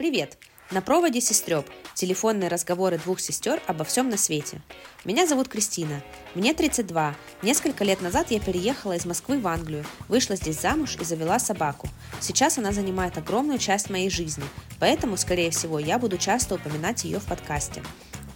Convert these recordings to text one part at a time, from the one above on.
Привет! На проводе сестреб. Телефонные разговоры двух сестер обо всем на свете. Меня зовут Кристина. Мне 32. Несколько лет назад я переехала из Москвы в Англию, вышла здесь замуж и завела собаку. Сейчас она занимает огромную часть моей жизни, поэтому, скорее всего, я буду часто упоминать ее в подкасте.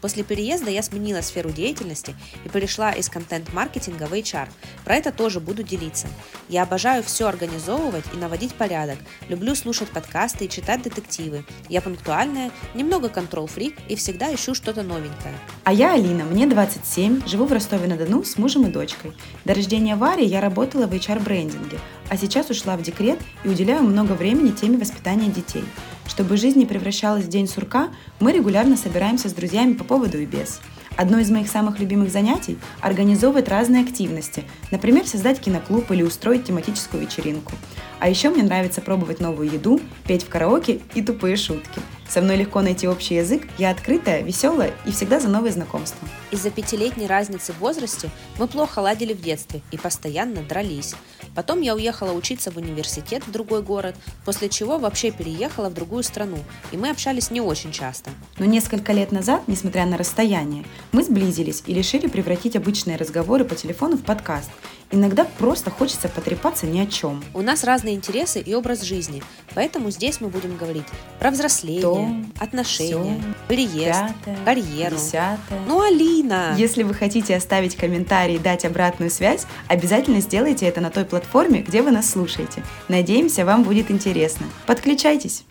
После переезда я сменила сферу деятельности и перешла из контент-маркетинга в HR. Про это тоже буду делиться. Я обожаю все организовывать и наводить порядок. Люблю слушать подкасты и читать детективы. Я пунктуальная, немного контрол-фрик и всегда ищу что-то новенькое. А я Алина, мне 27, живу в Ростове-на-Дону с мужем и дочкой. До рождения Вари я работала в HR-брендинге, а сейчас ушла в декрет и уделяю много времени теме воспитания детей. Чтобы жизнь не превращалась в день сурка, мы регулярно собираемся с друзьями по поводу и без. Одно из моих самых любимых занятий – организовывать разные активности, например, создать киноклуб или устроить тематическую вечеринку. А еще мне нравится пробовать новую еду, петь в караоке и тупые шутки – со мной легко найти общий язык, я открытая, веселая и всегда за новые знакомства. Из-за пятилетней разницы в возрасте мы плохо ладили в детстве и постоянно дрались. Потом я уехала учиться в университет в другой город, после чего вообще переехала в другую страну, и мы общались не очень часто. Но несколько лет назад, несмотря на расстояние, мы сблизились и решили превратить обычные разговоры по телефону в подкаст – Иногда просто хочется потрепаться ни о чем. У нас разные интересы и образ жизни, поэтому здесь мы будем говорить про взросление, То, отношения, все, переезд, пятое, карьеру. Десятое. Ну, Алина! Если вы хотите оставить комментарий и дать обратную связь, обязательно сделайте это на той платформе, где вы нас слушаете. Надеемся, вам будет интересно. Подключайтесь!